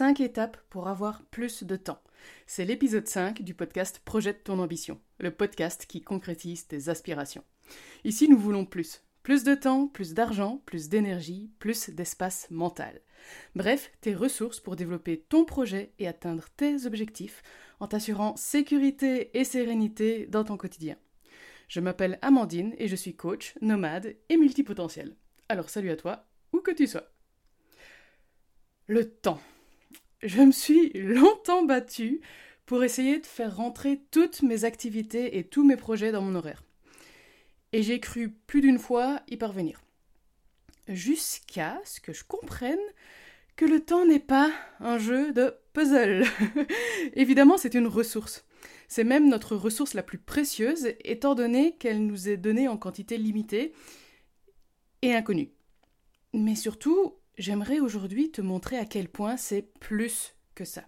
5 étapes pour avoir plus de temps. C'est l'épisode 5 du podcast Projette ton ambition, le podcast qui concrétise tes aspirations. Ici, nous voulons plus. Plus de temps, plus d'argent, plus d'énergie, plus d'espace mental. Bref, tes ressources pour développer ton projet et atteindre tes objectifs en t'assurant sécurité et sérénité dans ton quotidien. Je m'appelle Amandine et je suis coach, nomade et multipotentiel. Alors salut à toi, où que tu sois. Le temps. Je me suis longtemps battue pour essayer de faire rentrer toutes mes activités et tous mes projets dans mon horaire. Et j'ai cru plus d'une fois y parvenir. Jusqu'à ce que je comprenne que le temps n'est pas un jeu de puzzle. Évidemment, c'est une ressource. C'est même notre ressource la plus précieuse, étant donné qu'elle nous est donnée en quantité limitée et inconnue. Mais surtout, j'aimerais aujourd'hui te montrer à quel point c'est plus que ça.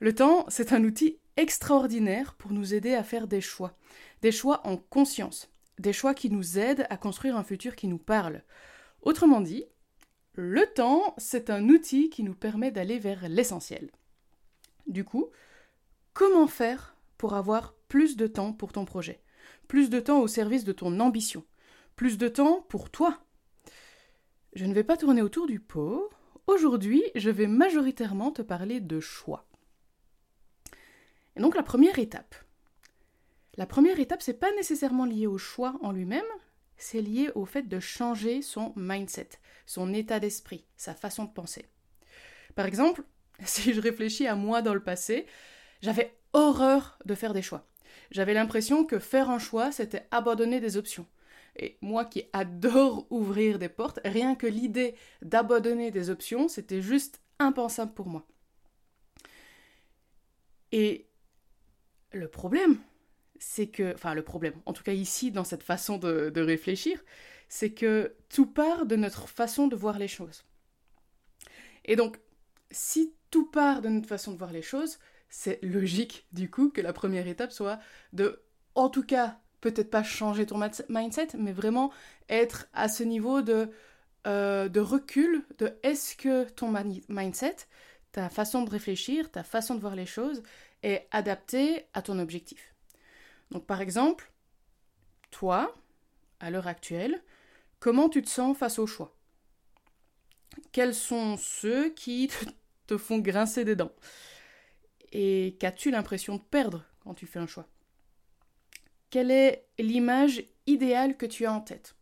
Le temps, c'est un outil extraordinaire pour nous aider à faire des choix, des choix en conscience, des choix qui nous aident à construire un futur qui nous parle. Autrement dit, le temps, c'est un outil qui nous permet d'aller vers l'essentiel. Du coup, comment faire pour avoir plus de temps pour ton projet, plus de temps au service de ton ambition, plus de temps pour toi? Je ne vais pas tourner autour du pot. Aujourd'hui, je vais majoritairement te parler de choix. Et donc la première étape, la première étape, c'est pas nécessairement lié au choix en lui-même, c'est lié au fait de changer son mindset, son état d'esprit, sa façon de penser. Par exemple, si je réfléchis à moi dans le passé, j'avais horreur de faire des choix. J'avais l'impression que faire un choix, c'était abandonner des options. Et moi qui adore ouvrir des portes, rien que l'idée d'abandonner des options, c'était juste impensable pour moi. Et le problème, c'est que, enfin le problème, en tout cas ici dans cette façon de, réfléchir, c'est que tout part de notre façon de voir les choses. Et donc, si tout part de notre façon de voir les choses, c'est logique du coup que la première étape soit de, en tout cas, peut-être pas changer ton mindset, mais vraiment être à ce niveau de, euh, recul, de est-ce que ton mindset, ta façon de réfléchir, ta façon de voir les choses est adaptée à ton objectif. Donc par exemple, toi, à l'heure actuelle, comment tu te sens face au choix? Quels sont ceux qui te font grincer des dents? Et qu'as-tu l'impression de perdre quand tu fais un choix? Quelle est l'image idéale que tu as en tête?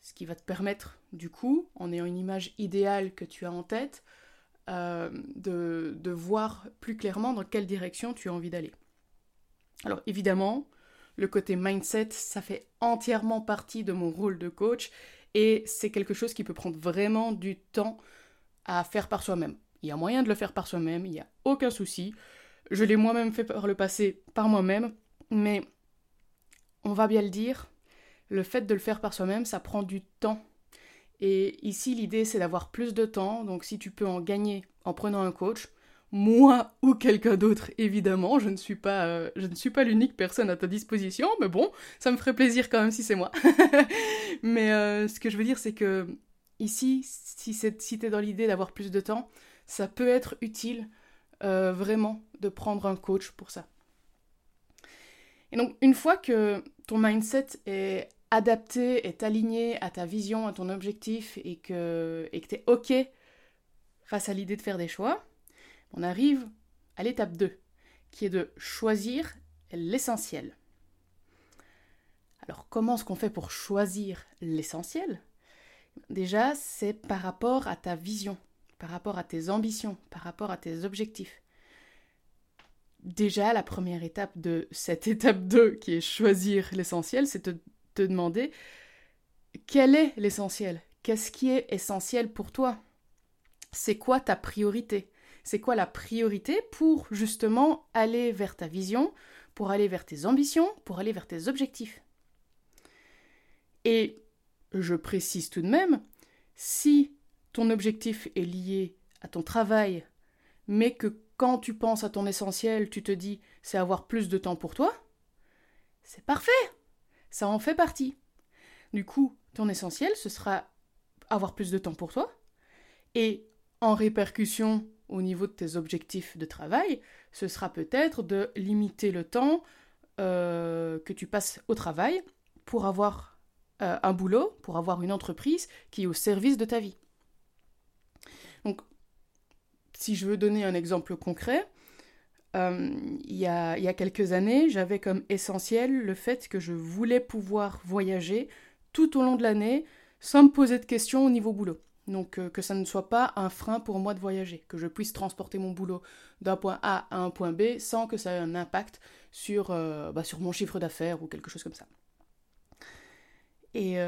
Ce qui va te permettre, du coup, en ayant une image idéale que tu as en tête, euh, de, de voir plus clairement dans quelle direction tu as envie d'aller. Alors évidemment, le côté mindset, ça fait entièrement partie de mon rôle de coach et c'est quelque chose qui peut prendre vraiment du temps à faire par soi-même. Il y a moyen de le faire par soi-même, il n'y a aucun souci. Je l'ai moi-même fait par le passé par moi-même, mais on va bien le dire, le fait de le faire par soi-même, ça prend du temps. Et ici, l'idée, c'est d'avoir plus de temps. Donc, si tu peux en gagner en prenant un coach, moi ou quelqu'un d'autre, évidemment. Je ne suis pas, euh, l'unique personne à ta disposition, mais bon, ça me ferait plaisir quand même si c'est moi. mais euh, ce que je veux dire, c'est que ici, si, si tu es dans l'idée d'avoir plus de temps, ça peut être utile euh, vraiment de prendre un coach pour ça. Et donc, une fois que ton mindset est adapté, est aligné à ta vision, à ton objectif, et que tu es OK face à l'idée de faire des choix, on arrive à l'étape 2, qui est de choisir l'essentiel. Alors comment est-ce qu'on fait pour choisir l'essentiel? Déjà, c'est par rapport à ta vision, par rapport à tes ambitions, par rapport à tes objectifs. Déjà, la première étape de cette étape 2, qui est choisir l'essentiel, c'est de te demander quel est l'essentiel? Qu'est-ce qui est essentiel pour toi? C'est quoi ta priorité? C'est quoi la priorité pour justement aller vers ta vision, pour aller vers tes ambitions, pour aller vers tes objectifs? Et je précise tout de même, si ton objectif est lié à ton travail, mais que quand tu penses à ton essentiel, tu te dis c'est avoir plus de temps pour toi, c'est parfait, ça en fait partie. Du coup, ton essentiel, ce sera avoir plus de temps pour toi, et en répercussion au niveau de tes objectifs de travail, ce sera peut-être de limiter le temps euh, que tu passes au travail pour avoir euh, un boulot, pour avoir une entreprise qui est au service de ta vie. Si je veux donner un exemple concret, euh, il, y a, il y a quelques années, j'avais comme essentiel le fait que je voulais pouvoir voyager tout au long de l'année sans me poser de questions au niveau boulot. Donc euh, que ça ne soit pas un frein pour moi de voyager, que je puisse transporter mon boulot d'un point A à un point B sans que ça ait un impact sur, euh, bah, sur mon chiffre d'affaires ou quelque chose comme ça. Et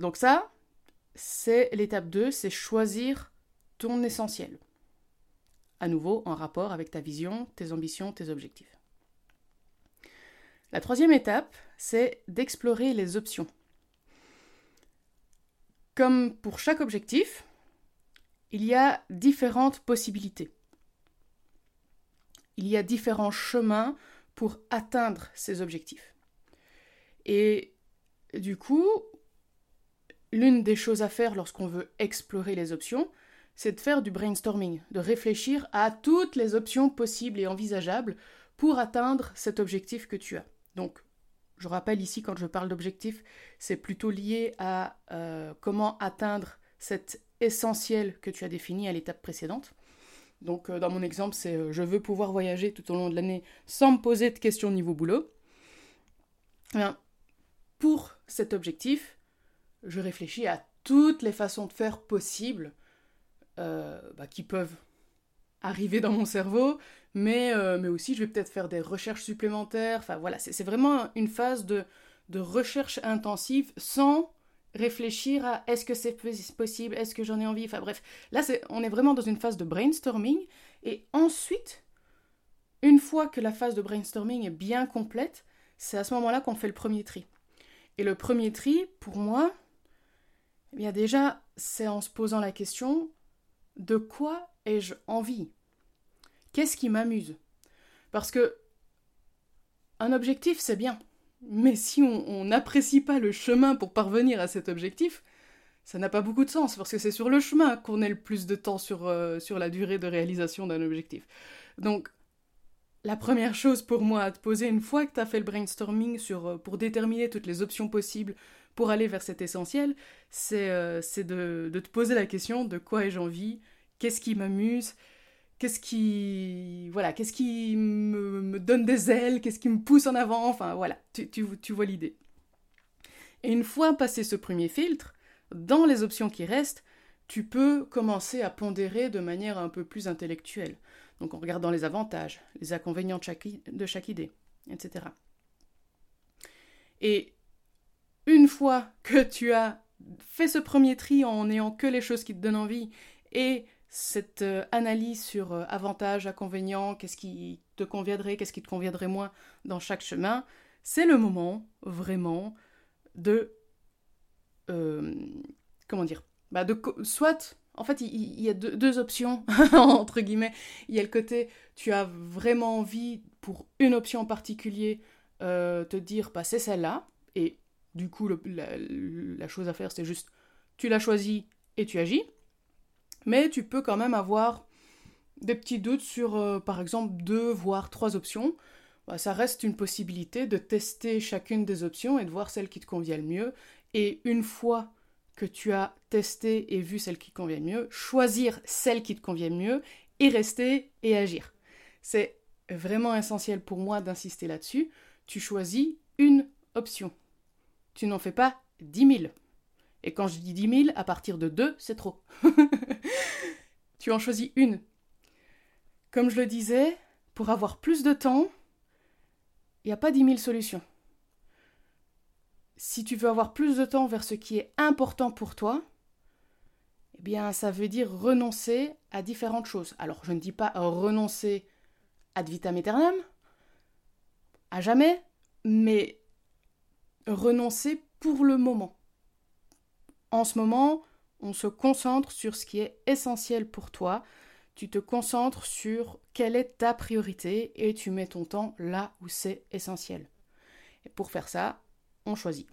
donc ça, c'est l'étape 2, c'est choisir ton essentiel. À nouveau, en rapport avec ta vision, tes ambitions, tes objectifs. La troisième étape, c'est d'explorer les options. Comme pour chaque objectif, il y a différentes possibilités. Il y a différents chemins pour atteindre ces objectifs. Et du coup, l'une des choses à faire lorsqu'on veut explorer les options, c'est de faire du brainstorming, de réfléchir à toutes les options possibles et envisageables pour atteindre cet objectif que tu as. Donc, je rappelle ici, quand je parle d'objectif, c'est plutôt lié à euh, comment atteindre cet essentiel que tu as défini à l'étape précédente. Donc, euh, dans mon exemple, c'est euh, je veux pouvoir voyager tout au long de l'année sans me poser de questions niveau boulot. Bien, pour cet objectif, je réfléchis à toutes les façons de faire possibles bah, qui peuvent arriver dans mon cerveau, mais, euh, mais aussi je vais peut-être faire des recherches supplémentaires. Enfin voilà, c'est vraiment une phase de, de recherche intensive sans réfléchir à est-ce que c'est possible, est-ce que j'en ai envie, enfin bref. Là, on est vraiment dans une phase de brainstorming, et ensuite, une fois que la phase de brainstorming est bien complète, c'est à ce moment-là qu'on fait le premier tri. Et le premier tri, pour moi, eh bien déjà, c'est en se posant la question de quoi ai-je envie? Qu'est-ce qui m'amuse? Parce que un objectif, c'est bien. Mais si on n'apprécie pas le chemin pour parvenir à cet objectif, ça n'a pas beaucoup de sens, parce que c'est sur le chemin qu'on ait le plus de temps sur, euh, sur la durée de réalisation d'un objectif. Donc, la première chose pour moi à te poser, une fois que tu as fait le brainstorming euh, pour déterminer toutes les options possibles pour aller vers cet essentiel, c'est euh, de, te poser la question de quoi ai-je envie, qu'est-ce qui m'amuse, qu'est-ce qui voilà qu'est-ce qui me, donne des ailes qu'est-ce qui me pousse en avant enfin voilà tu, vois l'idée. Et une fois passé ce premier filtre dans les options qui restent tu peux commencer à pondérer de manière un peu plus intellectuelle. Donc en regardant les avantages les inconvénients de chaque, de chaque idée etc et une fois que tu as fait ce premier tri en n'ayant que les choses qui te donnent envie et cette euh, analyse sur euh, avantages, inconvénients, qu'est-ce qui te conviendrait, qu'est-ce qui te conviendrait moins dans chaque chemin, c'est le moment vraiment de euh, comment dire bah de soit en fait il, y a deux, options entre guillemets. Il y a le côté tu as vraiment envie pour une option en particulier te dire bah c'est celle-là et du coup la, la chose à faire c'est juste tu l'as choisie et tu agis mais tu peux quand même avoir des petits doutes sur, euh, par exemple, deux voire trois options. Bah, ça reste une possibilité de tester chacune des options et de voir celle qui te convient le mieux. Et une fois que tu as testé et vu celle qui te convient le mieux, choisir celle qui te convient le mieux et rester et agir. C'est vraiment essentiel pour moi d'insister là-dessus. Tu choisis une option. Tu n'en fais pas dix mille. Et quand je dis 10 000, à partir de 2, c'est trop. tu en choisis une. Comme je le disais, pour avoir plus de temps, il n'y a pas 10 000 solutions. Si tu veux avoir plus de temps vers ce qui est important pour toi, eh bien, ça veut dire renoncer à différentes choses. Alors, je ne dis pas renoncer ad vitam aeternam, à jamais, mais renoncer pour le moment en ce moment, on se concentre sur ce qui est essentiel pour toi. Tu te concentres sur quelle est ta priorité et tu mets ton temps là où c'est essentiel. Et pour faire ça, on choisit.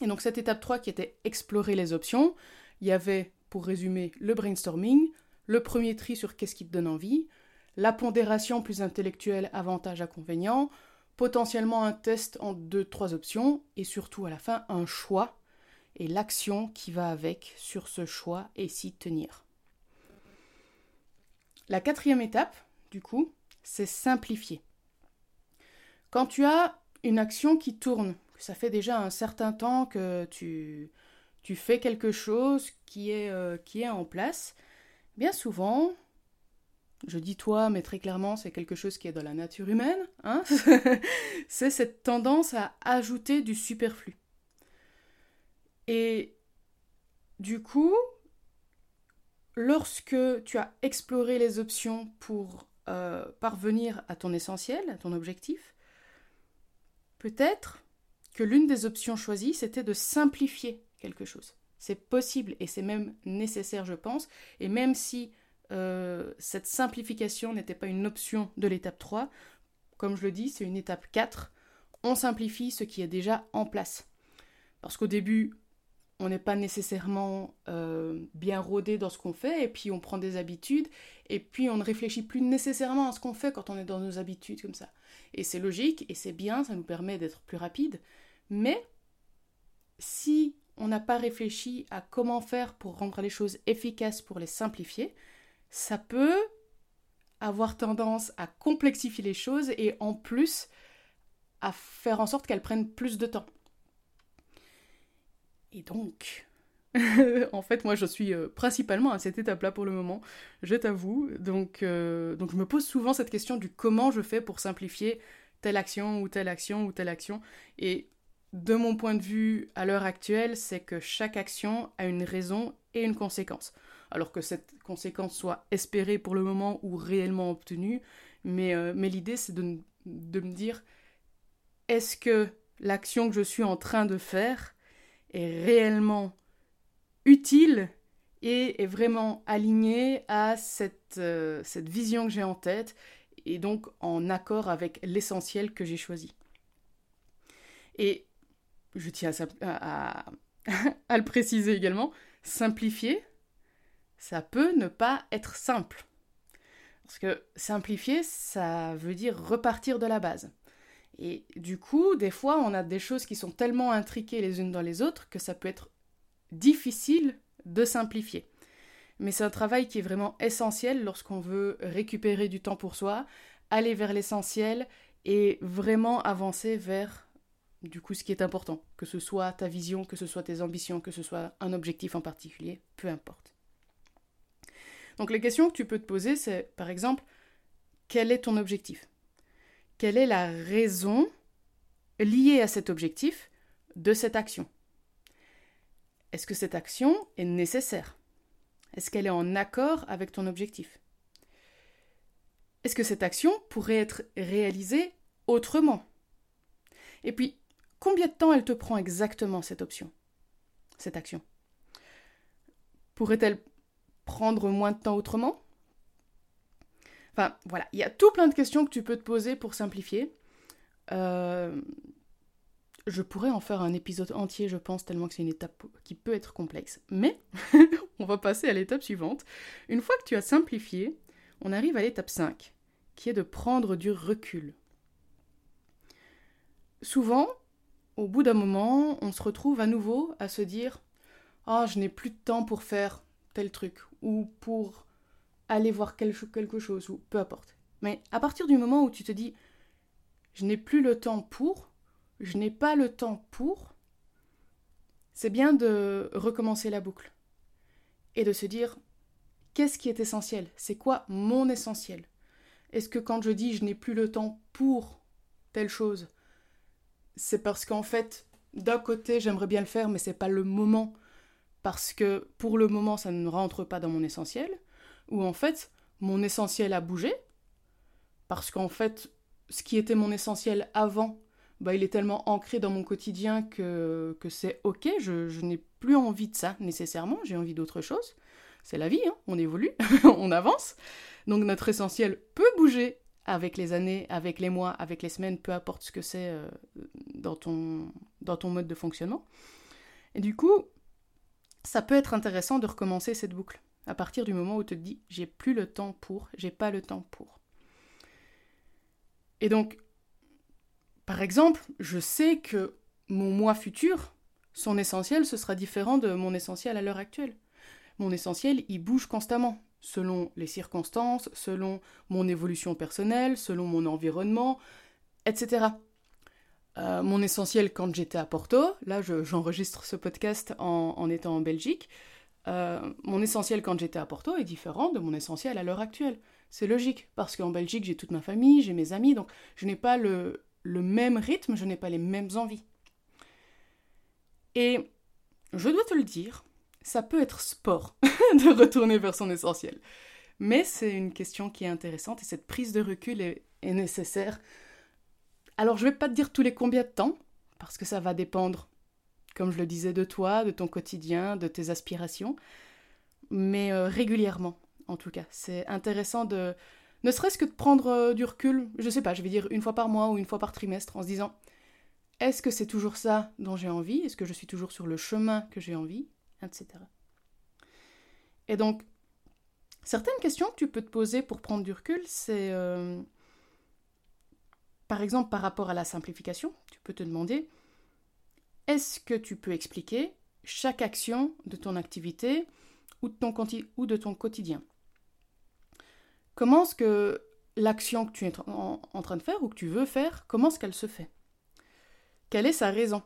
Et donc cette étape 3 qui était explorer les options, il y avait, pour résumer, le brainstorming, le premier tri sur qu'est-ce qui te donne envie, la pondération plus intellectuelle avantage-inconvénient, potentiellement un test en deux, trois options, et surtout à la fin un choix et l'action qui va avec sur ce choix et s'y tenir. La quatrième étape, du coup, c'est simplifier. Quand tu as une action qui tourne, ça fait déjà un certain temps que tu, tu fais quelque chose qui est, euh, qui est en place, bien souvent, je dis toi, mais très clairement, c'est quelque chose qui est dans la nature humaine, hein c'est cette tendance à ajouter du superflu. Et du coup, lorsque tu as exploré les options pour euh, parvenir à ton essentiel, à ton objectif, peut-être que l'une des options choisies, c'était de simplifier quelque chose. C'est possible et c'est même nécessaire, je pense. Et même si euh, cette simplification n'était pas une option de l'étape 3, comme je le dis, c'est une étape 4. On simplifie ce qui est déjà en place. Parce qu'au début, on n'est pas nécessairement euh, bien rodé dans ce qu'on fait, et puis on prend des habitudes, et puis on ne réfléchit plus nécessairement à ce qu'on fait quand on est dans nos habitudes comme ça. Et c'est logique, et c'est bien, ça nous permet d'être plus rapide, mais si on n'a pas réfléchi à comment faire pour rendre les choses efficaces, pour les simplifier, ça peut avoir tendance à complexifier les choses et en plus à faire en sorte qu'elles prennent plus de temps. Et donc, en fait, moi, je suis euh, principalement à cette étape-là pour le moment, je t'avoue. Donc, euh, donc, je me pose souvent cette question du comment je fais pour simplifier telle action ou telle action ou telle action. Et de mon point de vue, à l'heure actuelle, c'est que chaque action a une raison et une conséquence. Alors que cette conséquence soit espérée pour le moment ou réellement obtenue, mais, euh, l'idée, c'est de me dire, est-ce que l'action que je suis en train de faire est réellement utile et est vraiment aligné à cette, euh, cette vision que j'ai en tête et donc en accord avec l'essentiel que j'ai choisi. Et je tiens à, le préciser également, simplifier, ça peut ne pas être simple. Parce que simplifier, ça veut dire repartir de la base. Et du coup, des fois, on a des choses qui sont tellement intriquées les unes dans les autres que ça peut être difficile de simplifier. Mais c'est un travail qui est vraiment essentiel lorsqu'on veut récupérer du temps pour soi, aller vers l'essentiel et vraiment avancer vers du coup ce qui est important, que ce soit ta vision, que ce soit tes ambitions, que ce soit un objectif en particulier, peu importe. Donc les questions que tu peux te poser, c'est par exemple, quel est ton objectif? Quelle est la raison liée à cet objectif de cette action? Est-ce que cette action est nécessaire? Est-ce qu'elle est en accord avec ton objectif? Est-ce que cette action pourrait être réalisée autrement? Et puis, combien de temps elle te prend exactement cette option Cette action? Pourrait-elle prendre moins de temps autrement? Enfin, voilà, il y a tout plein de questions que tu peux te poser pour simplifier. Euh, je pourrais en faire un épisode entier, je pense, tellement que c'est une étape qui peut être complexe. Mais on va passer à l'étape suivante. Une fois que tu as simplifié, on arrive à l'étape 5, qui est de prendre du recul. Souvent, au bout d'un moment, on se retrouve à nouveau à se dire Ah, je n'ai plus de temps pour faire tel truc, ou pour aller voir quelque chose, ou peu importe. Mais à partir du moment où tu te dis, je n'ai plus le temps pour, je n'ai pas le temps pour, c'est bien de recommencer la boucle. Et de se dire, qu'est-ce qui est essentiel? C'est quoi mon essentiel? Est-ce que quand je dis je n'ai plus le temps pour telle chose, c'est parce qu'en fait, d'un côté, j'aimerais bien le faire, mais c'est pas le moment, parce que pour le moment, ça ne rentre pas dans mon essentiel où en fait mon essentiel a bougé, parce qu'en fait ce qui était mon essentiel avant, bah, il est tellement ancré dans mon quotidien que, que c'est ok, je, n'ai plus envie de ça nécessairement, j'ai envie d'autre chose. C'est la vie, hein, on évolue, on avance. Donc notre essentiel peut bouger avec les années, avec les mois, avec les semaines, peu importe ce que c'est euh, dans, ton, dans ton mode de fonctionnement. Et du coup, ça peut être intéressant de recommencer cette boucle à partir du moment où tu te dis j'ai plus le temps pour, j'ai pas le temps pour. Et donc, par exemple, je sais que mon moi futur, son essentiel, ce sera différent de mon essentiel à l'heure actuelle. Mon essentiel, il bouge constamment, selon les circonstances, selon mon évolution personnelle, selon mon environnement, etc. Euh, mon essentiel quand j'étais à Porto, là j'enregistre ce podcast en, étant en Belgique, euh, mon essentiel quand j'étais à Porto est différent de mon essentiel à l'heure actuelle. C'est logique, parce qu'en Belgique j'ai toute ma famille, j'ai mes amis, donc je n'ai pas le, même rythme, je n'ai pas les mêmes envies. Et je dois te le dire, ça peut être sport de retourner vers son essentiel. Mais c'est une question qui est intéressante et cette prise de recul est, est nécessaire alors je vais pas te dire tous les combien de temps, parce que ça va dépendre, comme je le disais, de toi, de ton quotidien, de tes aspirations, mais euh, régulièrement, en tout cas. C'est intéressant de, ne serait-ce que de prendre euh, du recul, je sais pas, je vais dire une fois par mois ou une fois par trimestre, en se disant, est-ce que c'est toujours ça dont j'ai envie? Est-ce que je suis toujours sur le chemin que j'ai envie? Etc. Et donc, certaines questions que tu peux te poser pour prendre du recul, c'est... Euh, par exemple, par rapport à la simplification, tu peux te demander, est-ce que tu peux expliquer chaque action de ton activité ou de ton, quotidien? Comment est-ce que l'action que tu es en, en, train de faire ou que tu veux faire, comment est-ce qu'elle se fait? Quelle est sa raison?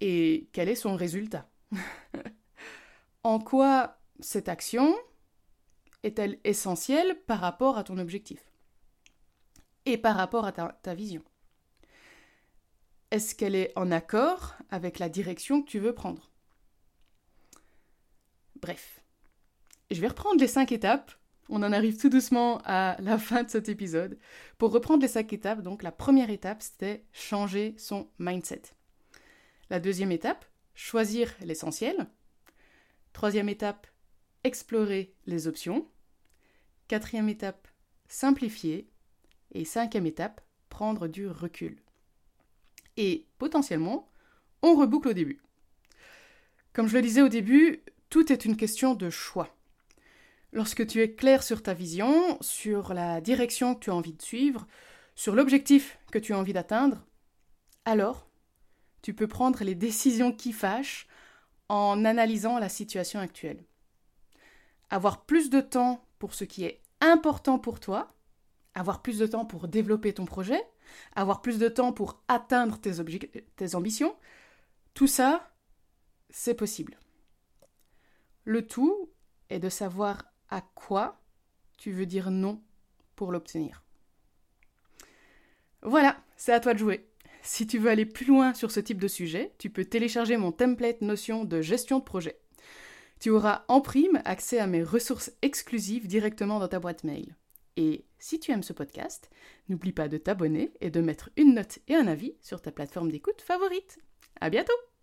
Et quel est son résultat? En quoi cette action est-elle essentielle par rapport à ton objectif? Et par rapport à ta, vision? Est-ce qu'elle est en accord avec la direction que tu veux prendre? Bref, je vais reprendre les cinq étapes. On en arrive tout doucement à la fin de cet épisode. Pour reprendre les cinq étapes, donc la première étape, c'était changer son mindset. La deuxième étape, choisir l'essentiel. Troisième étape, explorer les options. Quatrième étape, simplifier. Et cinquième étape, prendre du recul. Et potentiellement, on reboucle au début. Comme je le disais au début, tout est une question de choix. Lorsque tu es clair sur ta vision, sur la direction que tu as envie de suivre, sur l'objectif que tu as envie d'atteindre, alors tu peux prendre les décisions qui fâchent en analysant la situation actuelle. Avoir plus de temps pour ce qui est important pour toi avoir plus de temps pour développer ton projet, avoir plus de temps pour atteindre tes, tes ambitions, tout ça, c'est possible. Le tout est de savoir à quoi tu veux dire non pour l'obtenir. Voilà, c'est à toi de jouer. Si tu veux aller plus loin sur ce type de sujet, tu peux télécharger mon template notion de gestion de projet. Tu auras en prime accès à mes ressources exclusives directement dans ta boîte mail. Et si tu aimes ce podcast, n'oublie pas de t'abonner et de mettre une note et un avis sur ta plateforme d'écoute favorite. À bientôt!